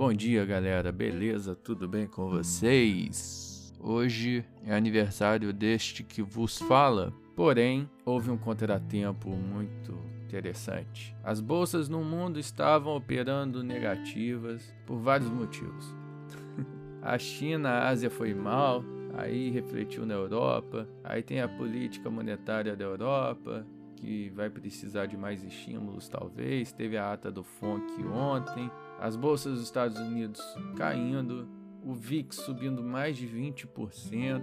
Bom dia, galera. Beleza? Tudo bem com vocês? Hoje é aniversário deste que vos fala. Porém, houve um contratempo muito interessante. As bolsas no mundo estavam operando negativas por vários motivos. a China, a Ásia foi mal, aí refletiu na Europa, aí tem a política monetária da Europa, que vai precisar de mais estímulos, talvez. Teve a ata do FONC ontem, as bolsas dos Estados Unidos caindo, o VIX subindo mais de 20%.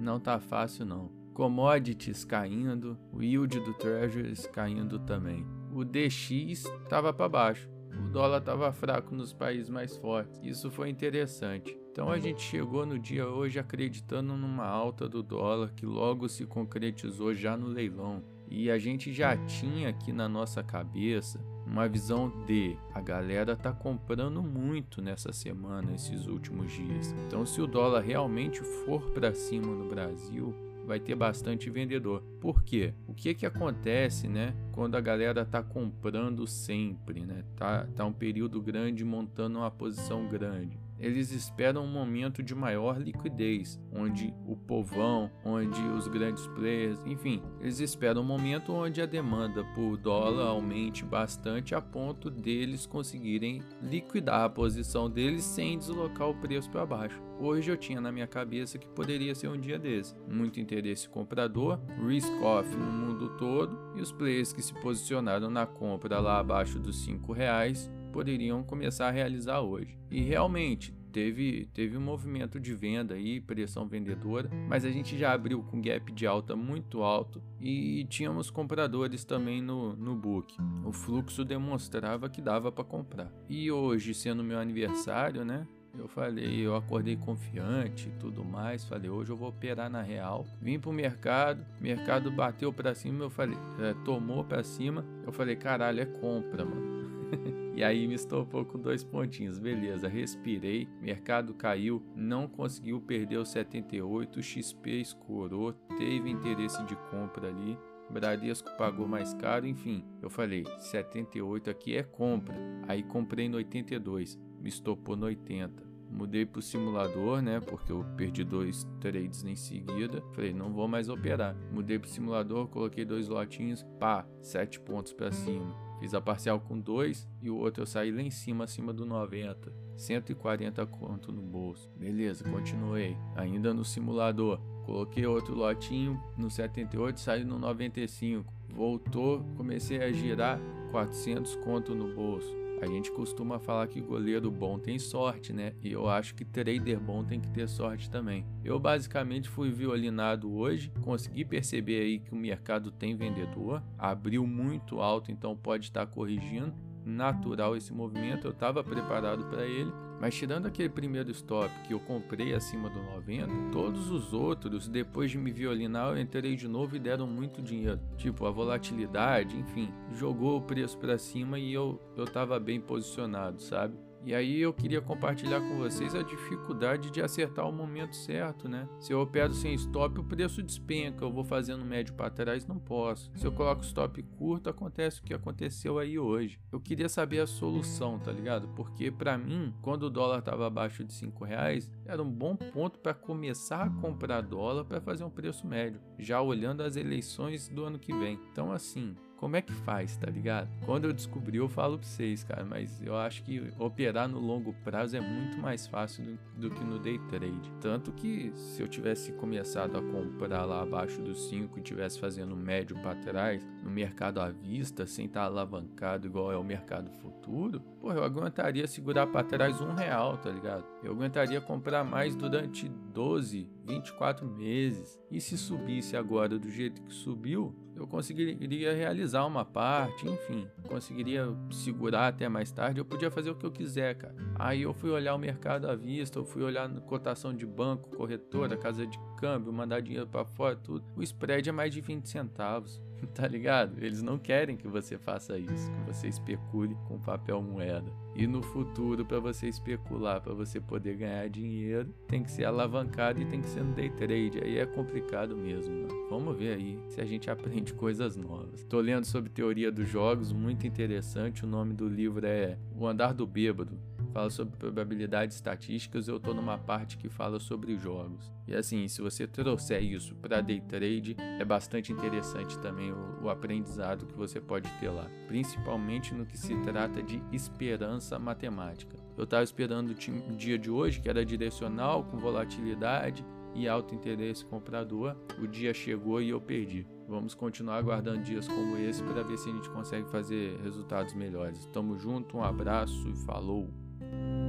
Não tá fácil, não. Commodities caindo, o yield do Treasuries caindo também. O DX estava para baixo, o dólar estava fraco nos países mais fortes. Isso foi interessante. Então a gente chegou no dia hoje acreditando numa alta do dólar que logo se concretizou já no leilão. E a gente já tinha aqui na nossa cabeça uma visão de a galera tá comprando muito nessa semana, esses últimos dias. Então, se o dólar realmente for para cima no Brasil, vai ter bastante vendedor. Por quê? O que que acontece, né, quando a galera tá comprando sempre, né? Tá tá um período grande montando uma posição grande eles esperam um momento de maior liquidez, onde o povão, onde os grandes players, enfim, eles esperam um momento onde a demanda por dólar aumente bastante a ponto deles conseguirem liquidar a posição deles sem deslocar o preço para baixo. Hoje eu tinha na minha cabeça que poderia ser um dia desse. Muito interesse comprador, risk off no mundo todo e os players que se posicionaram na compra lá abaixo dos 5 reais poderiam começar a realizar hoje. E realmente teve, teve um movimento de venda aí, pressão vendedora, mas a gente já abriu com gap de alta muito alto e tínhamos compradores também no, no book. O fluxo demonstrava que dava para comprar. E hoje, sendo meu aniversário, né? Eu falei, eu acordei confiante e tudo mais. Falei, hoje eu vou operar na real. Vim pro mercado, mercado bateu para cima. Eu falei, é, tomou para cima. Eu falei, caralho, é compra, mano. e aí me estopou com dois pontinhos. Beleza, respirei. Mercado caiu, não conseguiu perder o 78. XP escorou, teve interesse de compra ali. Bradesco pagou mais caro, enfim. Eu falei, 78 aqui é compra. Aí comprei no 82, me estopou no 80 mudei pro simulador, né? Porque eu perdi dois trades em seguida. Falei, não vou mais operar. Mudei pro simulador, coloquei dois lotinhos, pá, sete pontos para cima. Fiz a parcial com 2 e o outro eu saí lá em cima, acima do 90. 140 conto no bolso. Beleza, continuei. Ainda no simulador. Coloquei outro lotinho no 78, saí no 95. Voltou, comecei a girar 400 conto no bolso. A gente costuma falar que goleiro bom tem sorte, né? E eu acho que trader bom tem que ter sorte também. Eu basicamente fui violinado hoje, consegui perceber aí que o mercado tem vendedor, abriu muito alto, então pode estar corrigindo natural esse movimento, eu estava preparado para ele, mas tirando aquele primeiro stop que eu comprei acima do 90, todos os outros, depois de me violinar, eu entrei de novo e deram muito dinheiro. Tipo, a volatilidade, enfim, jogou o preço para cima e eu, eu tava bem posicionado, sabe? E aí eu queria compartilhar com vocês a dificuldade de acertar o momento certo, né? Se eu opero sem stop, o preço despenca. Eu vou fazendo médio para trás, não posso. Se eu coloco stop curto, acontece o que aconteceu aí hoje. Eu queria saber a solução, tá ligado? Porque para mim, quando o dólar estava abaixo de 5 reais, era um bom ponto para começar a comprar dólar para fazer um preço médio, já olhando as eleições do ano que vem. Então assim, como é que faz, tá ligado? Quando eu descobri, eu falo pra vocês, cara, mas eu acho que operar no longo prazo é muito mais fácil do, que no day trade. Tanto que se eu tivesse começado a comprar lá abaixo dos 5 e tivesse fazendo médio para trás, no mercado à vista, sem estar tá alavancado igual é o mercado futuro, pô, eu aguentaria segurar para trás um real, tá ligado? Eu aguentaria comprar mais durante 12, 24 meses. E se subisse agora do jeito que subiu, eu conseguiria realizar uma parte, enfim, conseguiria segurar até mais tarde, eu podia fazer o que eu quiser, cara. Aí eu fui olhar o mercado à vista, eu fui olhar cotação de banco, corretora, casa de câmbio, mandar dinheiro para fora, tudo. O spread é mais de 20 centavos. tá ligado? Eles não querem que você faça isso, que você especule com papel moeda. E no futuro, para você especular, para você poder ganhar dinheiro, tem que ser alavancado e tem que ser no day trade. Aí é complicado mesmo. Vamos ver aí se a gente aprende coisas novas. Tô lendo sobre teoria dos jogos, muito interessante. O nome do livro é O Andar do Bêbado fala sobre probabilidades estatísticas, eu estou numa parte que fala sobre jogos. E assim, se você trouxer isso para day trade, é bastante interessante também o, o aprendizado que você pode ter lá, principalmente no que se trata de esperança matemática. Eu estava esperando o dia de hoje, que era direcional, com volatilidade e alto interesse comprador. O dia chegou e eu perdi. Vamos continuar aguardando dias como esse para ver se a gente consegue fazer resultados melhores. Tamo junto, um abraço e falou! thank you